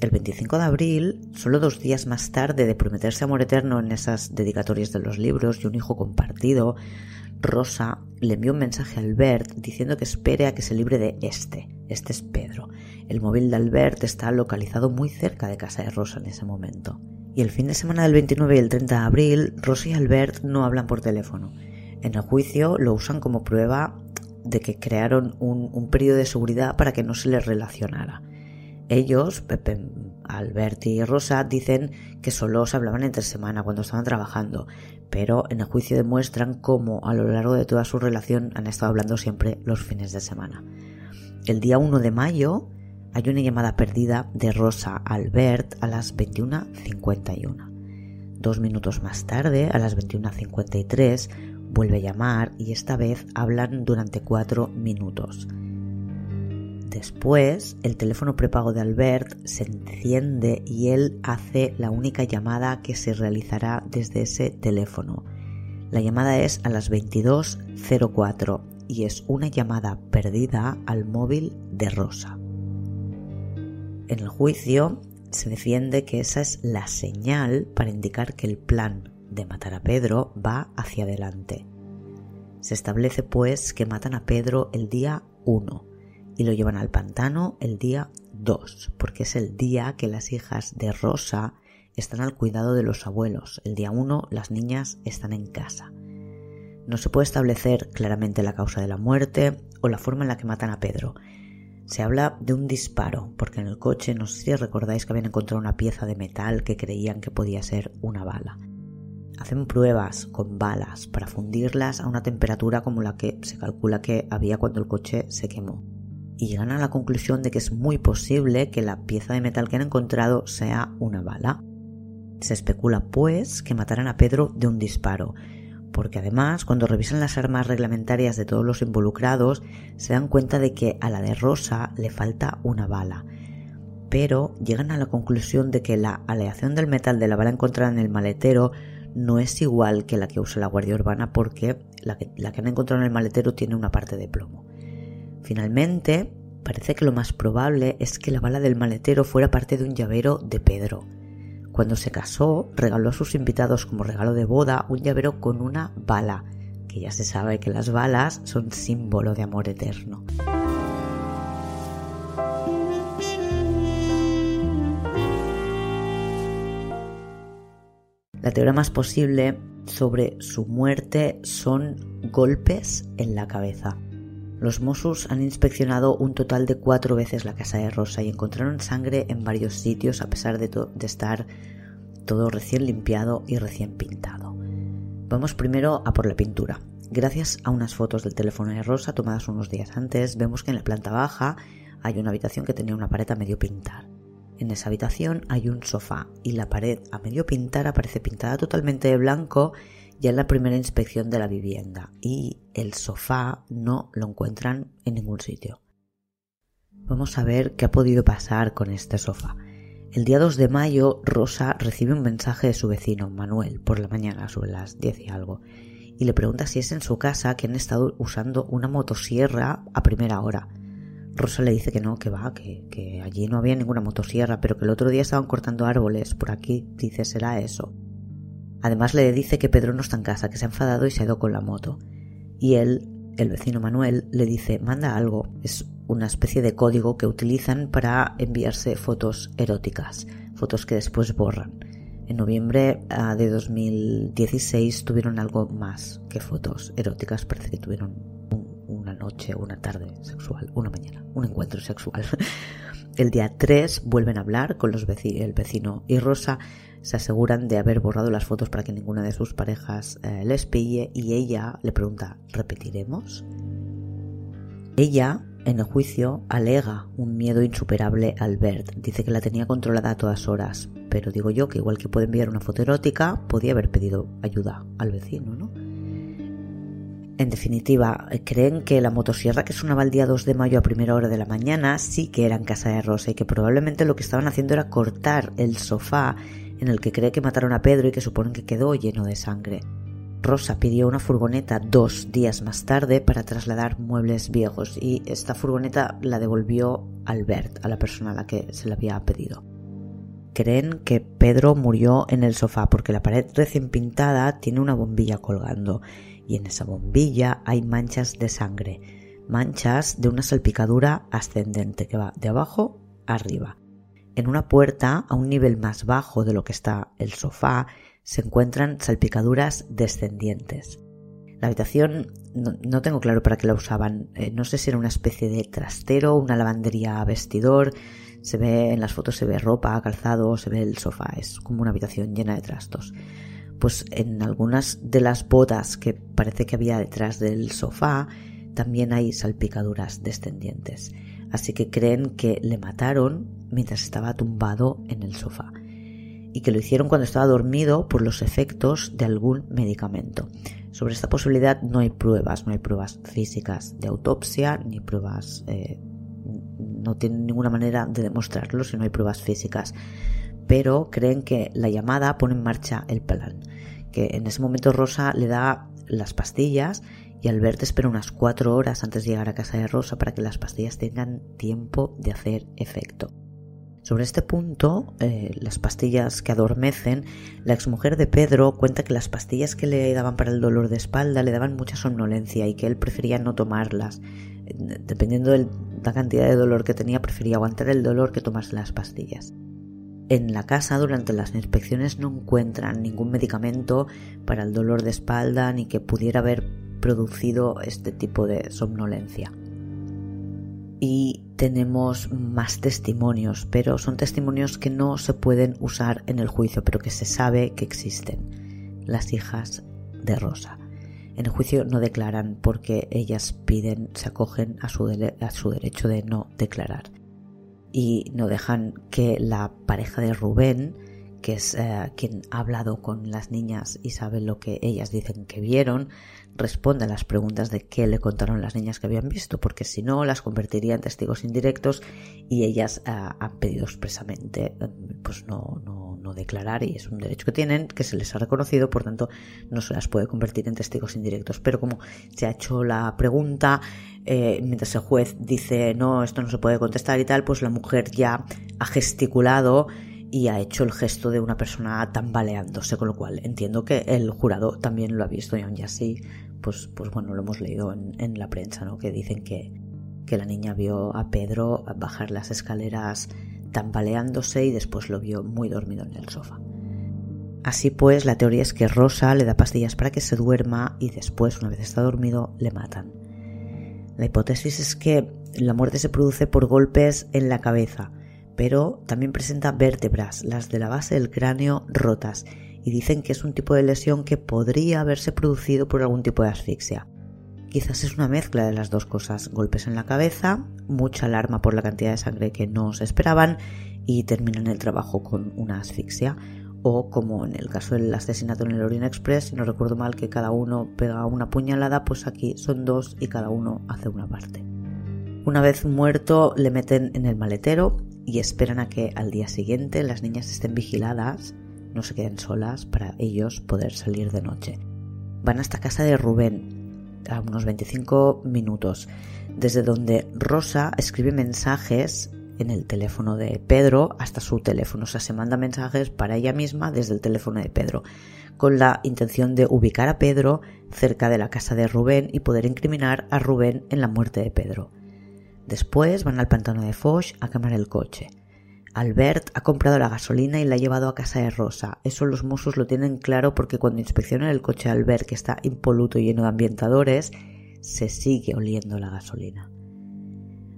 El 25 de abril, solo dos días más tarde de prometerse amor eterno en esas dedicatorias de los libros y un hijo compartido, Rosa le envió un mensaje a Albert diciendo que espere a que se libre de este. Este es Pedro. El móvil de Albert está localizado muy cerca de casa de Rosa en ese momento. Y el fin de semana del 29 y el 30 de abril, Rosa y Albert no hablan por teléfono. En el juicio lo usan como prueba de que crearon un, periodo de seguridad para que no se les relacionara. Ellos Albert y Rosa dicen que solo se hablaban entre semana cuando estaban trabajando, pero en el juicio demuestran cómo a lo largo de toda su relación han estado hablando siempre los fines de semana. El día 1 de mayo hay una llamada perdida de Rosa a Albert a las 21.51. Dos minutos más tarde, a las 21.53, vuelve a llamar y esta vez hablan durante cuatro minutos. Después, el teléfono prepago de Albert se enciende y él hace la única llamada que se realizará desde ese teléfono. La llamada es a las 22.04 y es una llamada perdida al móvil de Rosa. En el juicio se defiende que esa es la señal para indicar que el plan de matar a Pedro va hacia adelante. Se establece pues que matan a Pedro el día 1 y lo llevan al pantano el día 2, porque es el día que las hijas de Rosa están al cuidado de los abuelos. El día 1 las niñas están en casa. No se puede establecer claramente la causa de la muerte o la forma en la que matan a Pedro. Se habla de un disparo, porque en el coche no sé si recordáis que habían encontrado una pieza de metal que creían que podía ser una bala. Hacen pruebas con balas para fundirlas a una temperatura como la que se calcula que había cuando el coche se quemó y llegan a la conclusión de que es muy posible que la pieza de metal que han encontrado sea una bala. Se especula, pues, que mataran a Pedro de un disparo, porque además, cuando revisan las armas reglamentarias de todos los involucrados, se dan cuenta de que a la de Rosa le falta una bala. Pero llegan a la conclusión de que la aleación del metal de la bala encontrada en el maletero no es igual que la que usa la Guardia Urbana porque la que, la que han encontrado en el maletero tiene una parte de plomo. Finalmente, parece que lo más probable es que la bala del maletero fuera parte de un llavero de Pedro. Cuando se casó, regaló a sus invitados como regalo de boda un llavero con una bala, que ya se sabe que las balas son símbolo de amor eterno. La teoría más posible sobre su muerte son golpes en la cabeza. Los Mossos han inspeccionado un total de cuatro veces la casa de Rosa y encontraron sangre en varios sitios a pesar de, de estar todo recién limpiado y recién pintado. Vamos primero a por la pintura. Gracias a unas fotos del teléfono de Rosa tomadas unos días antes, vemos que en la planta baja hay una habitación que tenía una pared a medio pintar. En esa habitación hay un sofá y la pared a medio pintar aparece pintada totalmente de blanco ya en la primera inspección de la vivienda y el sofá no lo encuentran en ningún sitio. Vamos a ver qué ha podido pasar con este sofá. El día 2 de mayo, Rosa recibe un mensaje de su vecino, Manuel, por la mañana, sobre las 10 y algo, y le pregunta si es en su casa que han estado usando una motosierra a primera hora. Rosa le dice que no, que va, que, que allí no había ninguna motosierra, pero que el otro día estaban cortando árboles por aquí, dice será eso. Además le dice que Pedro no está en casa, que se ha enfadado y se ha ido con la moto. Y él, el vecino Manuel, le dice, manda algo. Es una especie de código que utilizan para enviarse fotos eróticas, fotos que después borran. En noviembre ah, de 2016 tuvieron algo más que fotos eróticas, parece que tuvieron una noche, una tarde sexual, una mañana, un encuentro sexual. El día 3 vuelven a hablar con los el vecino y Rosa se aseguran de haber borrado las fotos para que ninguna de sus parejas eh, les pille y ella le pregunta ¿repetiremos? Ella, en el juicio, alega un miedo insuperable a Albert. Dice que la tenía controlada a todas horas, pero digo yo que igual que puede enviar una foto erótica, podía haber pedido ayuda al vecino, ¿no? En definitiva, creen que la motosierra que sonaba el día 2 de mayo a primera hora de la mañana sí que era en casa de Rosa y que probablemente lo que estaban haciendo era cortar el sofá en el que cree que mataron a Pedro y que suponen que quedó lleno de sangre. Rosa pidió una furgoneta dos días más tarde para trasladar muebles viejos y esta furgoneta la devolvió Albert, a la persona a la que se le había pedido. Creen que Pedro murió en el sofá porque la pared recién pintada tiene una bombilla colgando y en esa bombilla hay manchas de sangre, manchas de una salpicadura ascendente que va de abajo arriba. En una puerta, a un nivel más bajo de lo que está el sofá, se encuentran salpicaduras descendientes. La habitación no, tengo claro para qué la usaban. Eh, no sé si era una especie de trastero, una lavandería vestidor. Se ve en las fotos, se ve ropa, calzado, se ve el sofá, es como una habitación llena de trastos. Pues en algunas de las botas que parece que había detrás del sofá, también hay salpicaduras descendientes. Así que creen que le mataron mientras estaba tumbado en el sofá y que lo hicieron cuando estaba dormido por los efectos de algún medicamento. Sobre esta posibilidad no hay pruebas, no hay pruebas físicas de autopsia ni pruebas, eh, no tienen ninguna manera de demostrarlo si no hay pruebas físicas. Pero creen que la llamada pone en marcha el plan, que en ese momento Rosa le da las pastillas y Albert espera unas cuatro horas antes de llegar a casa de Rosa para que las pastillas tengan tiempo de hacer efecto. Sobre este punto, eh, las pastillas que adormecen, la exmujer de Pedro cuenta que las pastillas que le daban para el dolor de espalda le daban mucha somnolencia y que él prefería no tomarlas. Dependiendo de la cantidad de dolor que tenía, prefería aguantar el dolor que tomarse las pastillas. En la casa durante las inspecciones no encuentran ningún medicamento para el dolor de espalda ni que pudiera haber producido este tipo de somnolencia y tenemos más testimonios, pero son testimonios que no se pueden usar en el juicio, pero que se sabe que existen. Las hijas de Rosa. En el juicio no declaran porque ellas piden, se acogen a su, a su derecho de no declarar. Y no dejan que la pareja de Rubén, que es eh, quien ha hablado con las niñas y sabe lo que ellas dicen que vieron, responde a las preguntas de qué le contaron las niñas que habían visto, porque si no las convertiría en testigos indirectos y ellas ah, han pedido expresamente mm, pues no, no, no, declarar y es un derecho que tienen, que se les ha reconocido, por tanto no se las puede convertir en testigos indirectos. Pero como se ha hecho la pregunta, eh, mientras el juez dice no, esto no se puede contestar y tal, pues la mujer ya ha gesticulado y ha hecho el gesto de una persona tambaleándose, con lo cual entiendo que el jurado también lo ha visto y aún así pues, pues bueno, lo hemos leído en, la prensa, ¿no? Que dicen que, que la niña vio a Pedro bajar las escaleras tambaleándose y después lo vio muy dormido en el sofá. Así pues, la teoría es que Rosa le da pastillas para que se duerma y después, una vez está dormido, le matan. La hipótesis es que la muerte se produce por golpes en la cabeza, pero también presenta vértebras, las de la base del cráneo, rotas y dicen que es un tipo de lesión que podría haberse producido por algún tipo de asfixia. Quizás es una mezcla de las dos cosas, golpes en la cabeza, mucha alarma por la cantidad de sangre que no se esperaban y terminan el trabajo con una asfixia. O como en el caso del asesinato en el Orient Express, si no recuerdo mal que cada uno pega una puñalada, pues aquí son dos y cada uno hace una parte. Una vez muerto le meten en el maletero y esperan a que al día siguiente las niñas estén vigiladas no se queden solas para ellos poder salir de noche. Van hasta casa de Rubén, a unos 25 minutos, desde donde Rosa escribe mensajes en el teléfono de Pedro hasta su teléfono. O sea, se manda mensajes para ella misma desde el teléfono de Pedro, con la intención de ubicar a Pedro cerca de la casa de Rubén y poder incriminar a Rubén en la muerte de Pedro. Después van al pantano de Foch a quemar el coche. Albert ha comprado la gasolina y la ha llevado a casa de Rosa. Eso los mozos lo tienen claro porque cuando inspeccionan el coche de Albert, que está impoluto y lleno de ambientadores, se sigue oliendo la gasolina.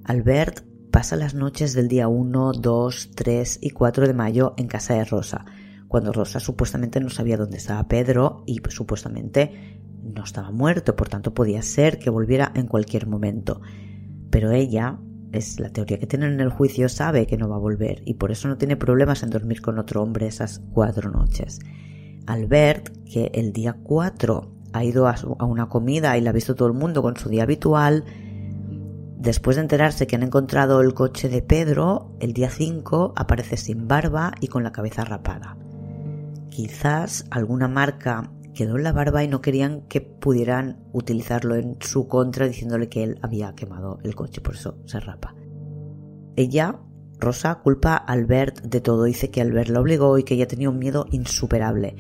Albert pasa las noches del día 1, 2, 3 y 4 de mayo en casa de Rosa, cuando Rosa supuestamente no sabía dónde estaba Pedro y pues, supuestamente no estaba muerto, por tanto podía ser que volviera en cualquier momento. Pero ella, es la teoría que tienen en el juicio, sabe que no va a volver y por eso no tiene problemas en dormir con otro hombre esas cuatro noches. Albert, que el día 4 ha ido a, a una comida y la ha visto todo el mundo con su día habitual, después de enterarse que han encontrado el coche de Pedro, el día 5 aparece sin barba y con la cabeza rapada. Quizás alguna marca quedó en la barba y no querían que pudieran utilizarlo en su contra diciéndole que él había quemado el coche, por eso se rapa. Ella, Rosa, culpa a Albert de todo, dice que Albert la obligó y que ella tenía un miedo insuperable.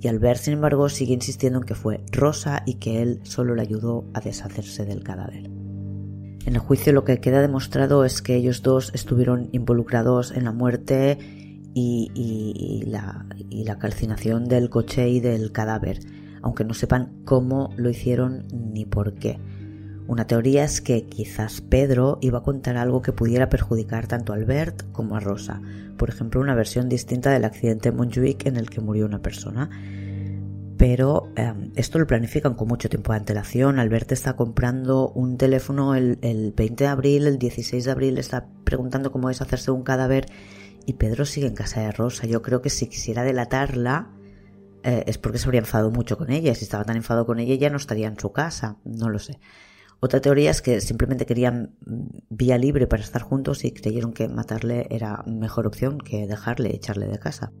Y Albert, sin embargo, sigue insistiendo en que fue Rosa y que él solo le ayudó a deshacerse del cadáver. En el juicio lo que queda demostrado es que ellos dos estuvieron involucrados en la muerte y, la, y la calcinación del coche y del cadáver, aunque no sepan cómo lo hicieron ni por qué. Una teoría es que quizás Pedro iba a contar algo que pudiera perjudicar tanto a Albert como a Rosa, por ejemplo una versión distinta del accidente en Montjuic en el que murió una persona. Pero em, esto lo planifican con mucho tiempo de antelación. Albert está comprando un teléfono el, el 20 de abril, el 16 de abril está preguntando cómo es hacerse un cadáver y Pedro sigue en casa de Rosa. Yo creo que si quisiera delatarla eh, es porque se habría enfadado mucho con ella. Si estaba tan enfadado con ella ya no estaría en su casa. No lo sé. Otra teoría es que simplemente querían vía libre para estar juntos y creyeron que matarle era mejor opción que dejarle echarle de casa.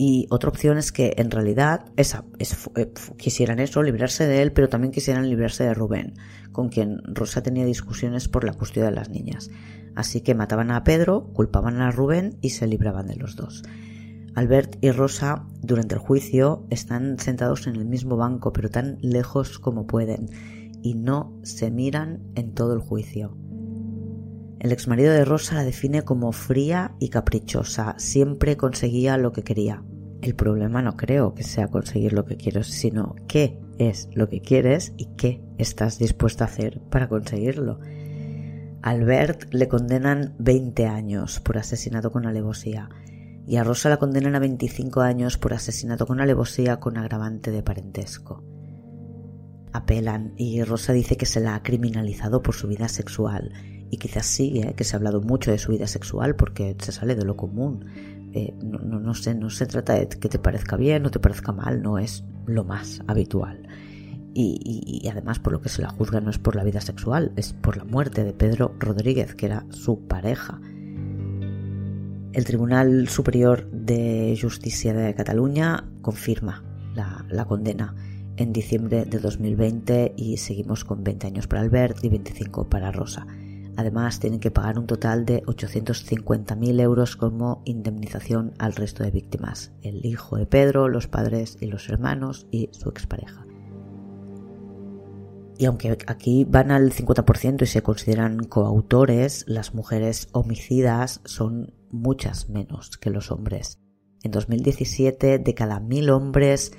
Y otra opción es que en realidad esa, eh, quisieran eso, librarse de él, pero también quisieran librarse de Rubén, con quien Rosa tenía discusiones por la custodia de las niñas. Así que mataban a Pedro, culpaban a Rubén y se libraban de los dos. Albert y Rosa durante el juicio están sentados en el mismo banco, pero tan lejos como pueden, y no se miran en todo el juicio. El exmarido de Rosa la define como fría y caprichosa, siempre conseguía lo que quería. El problema no creo que sea conseguir lo que quieres, sino qué es lo que quieres y qué estás dispuesta a hacer para conseguirlo. Albert le condenan 20 años por asesinato con alevosía y a Rosa la condenan a 25 años por asesinato con alevosía con agravante de parentesco. Apelan y Rosa dice que se la ha criminalizado por su vida sexual y quizás sigue, que se ha hablado mucho de su vida sexual porque se sale de lo común. Eh, no, no, sé, no se trata de que te parezca bien o te parezca mal, no es lo más habitual. Y, además por lo que se la juzga no es por la vida sexual, es por la muerte de Pedro Rodríguez, que era su pareja. El Tribunal Superior de Justicia de Cataluña confirma la, la condena en diciembre de 2020 y seguimos con 20 años para Albert y 25 para Rosa. Además, tienen que pagar un total de 850.000 euros como indemnización al resto de víctimas, el hijo de Pedro, los padres y los hermanos y su expareja. Y aunque aquí van al 50% y se consideran coautores, las mujeres homicidas son muchas menos que los hombres. En 2017, de cada mil hombres,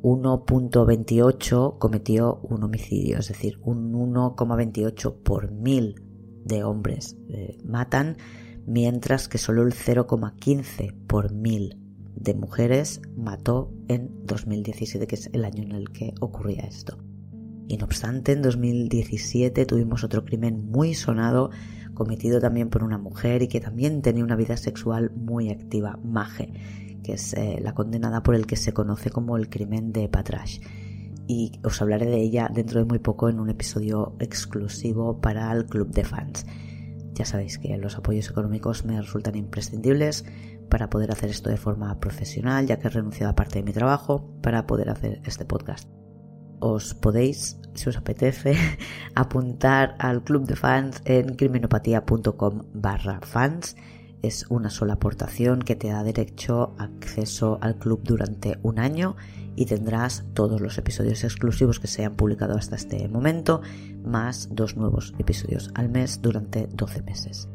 1.28 cometió un homicidio, es decir, un 1,28 por mil de hombres eh, matan, mientras que solo el 0,15 por mil de mujeres mató en 2017, que es el año en el que ocurría esto. Y no obstante, en 2017 tuvimos otro crimen muy sonado, cometido también por una mujer y que también tenía una vida sexual muy activa, Maje, que es eh, la condenada por el que se conoce como el crimen de Patrash y os hablaré de ella dentro de muy poco en un episodio exclusivo para el club de fans. Ya sabéis que los apoyos económicos me resultan imprescindibles para poder hacer esto de forma profesional, ya que he renunciado a parte de mi trabajo para poder hacer este podcast. Os podéis, si os apetece, apuntar al club de fans en criminopatía.com barra fans. Es una sola aportación que te da derecho a acceso al club durante un año y tendrás todos los episodios exclusivos que se hayan publicado hasta este momento, más dos nuevos episodios al mes durante 12 meses.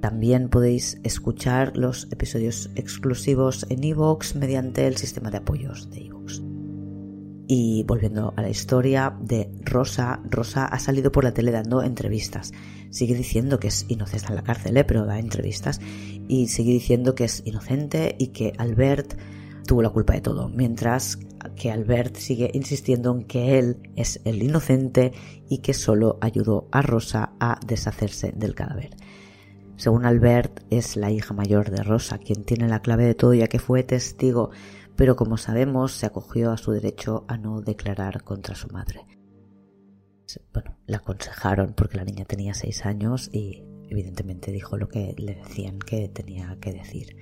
También podéis escuchar los episodios exclusivos en iVoox mediante el sistema de apoyos de iVoox. Y volviendo a la historia de Rosa, Rosa ha salido por la tele dando entrevistas. Sigue diciendo que es inocente en la cárcel, ¿eh? pero da entrevistas. Y sigue diciendo que es inocente y que Albert tuvo la culpa de todo, mientras que Albert sigue insistiendo en que él es el inocente y que solo ayudó a Rosa a deshacerse del cadáver. Según Albert, es la hija mayor de Rosa quien tiene la clave de todo ya que fue testigo, pero como sabemos se acogió a su derecho a no declarar contra su madre. Bueno, la aconsejaron porque la niña tenía seis años y evidentemente dijo lo que le decían que tenía que decir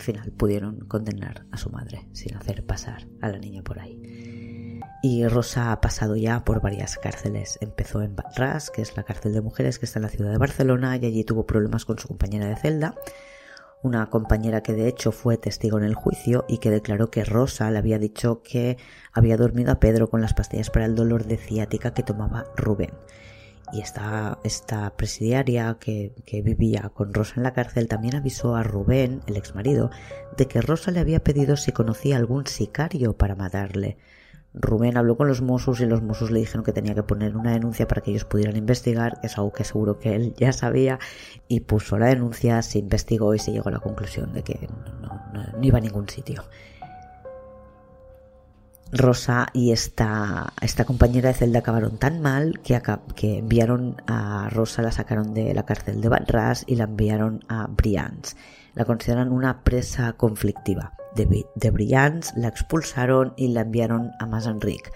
final pudieron condenar a su madre sin hacer pasar a la niña por ahí. Y Rosa ha pasado ya por varias cárceles. Empezó en Barras, que es la cárcel de mujeres que está en la ciudad de Barcelona, y allí tuvo problemas con su compañera de celda, una compañera que de hecho fue testigo en el juicio y que declaró que Rosa le había dicho que había dormido a Pedro con las pastillas para el dolor de ciática que tomaba Rubén y esta, esta presidiaria que, que, vivía con Rosa en la cárcel también avisó a Rubén, el exmarido, de que Rosa le había pedido si conocía algún sicario para matarle. Rubén habló con los Mossos y los Mossos le dijeron que tenía que poner una denuncia para que ellos pudieran investigar, que es algo que seguro que él ya sabía, y puso la denuncia, se investigó y se llegó a la conclusión de que no, iba a ningún sitio. Rosa y esta, esta compañera de celda acabaron tan mal que, que enviaron a Rosa, la sacaron de la cárcel de Van y la enviaron a Brians. La consideran una presa conflictiva de, de la expulsaron y la enviaron a Enrique.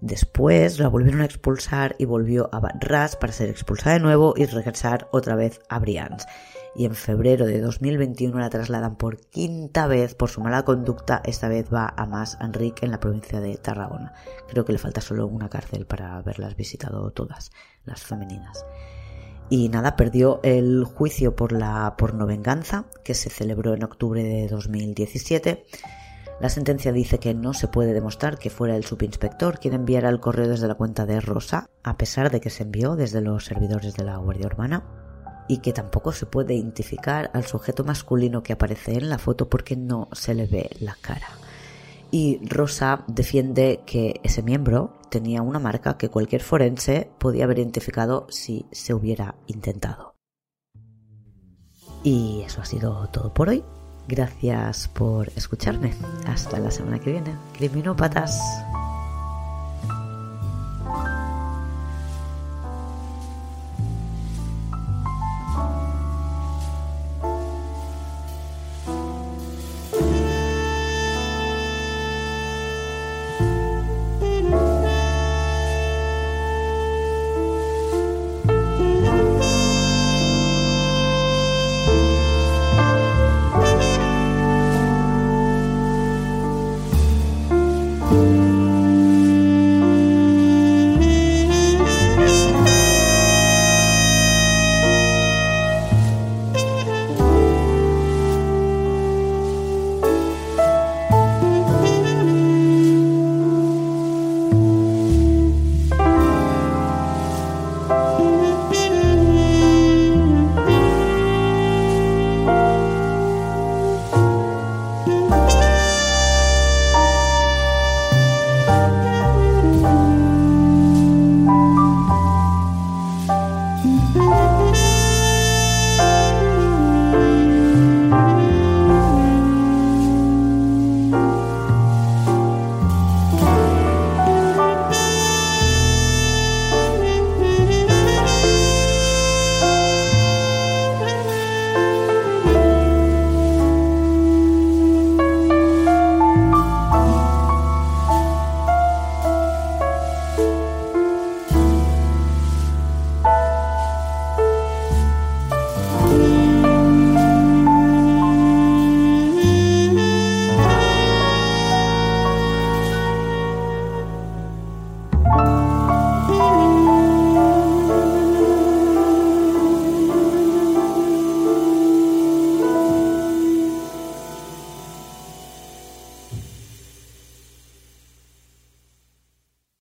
Después la volvieron a expulsar y volvió a Ras para ser expulsada de nuevo y regresar otra vez a Brians. Y en febrero de 2021 la trasladan por quinta vez por su mala conducta. Esta vez va a Mas Enrique en la provincia de Tarragona. Creo que le falta solo una cárcel para haberlas visitado todas, las femeninas y nada, perdió el juicio por la pornovenganza que se celebró en octubre de 2017. La sentencia dice que no se puede demostrar que fuera el subinspector quien enviara el correo desde la cuenta de Rosa, a pesar de que se envió desde los servidores de la Guardia Urbana, y que tampoco se puede identificar al sujeto masculino que aparece en la foto porque no se le ve la cara y Rosa defiende que ese miembro tenía una marca que cualquier forense podía haber identificado si se hubiera intentado. Y eso ha sido todo por hoy. Gracias por escucharme. Hasta la semana que viene. Criminópatas.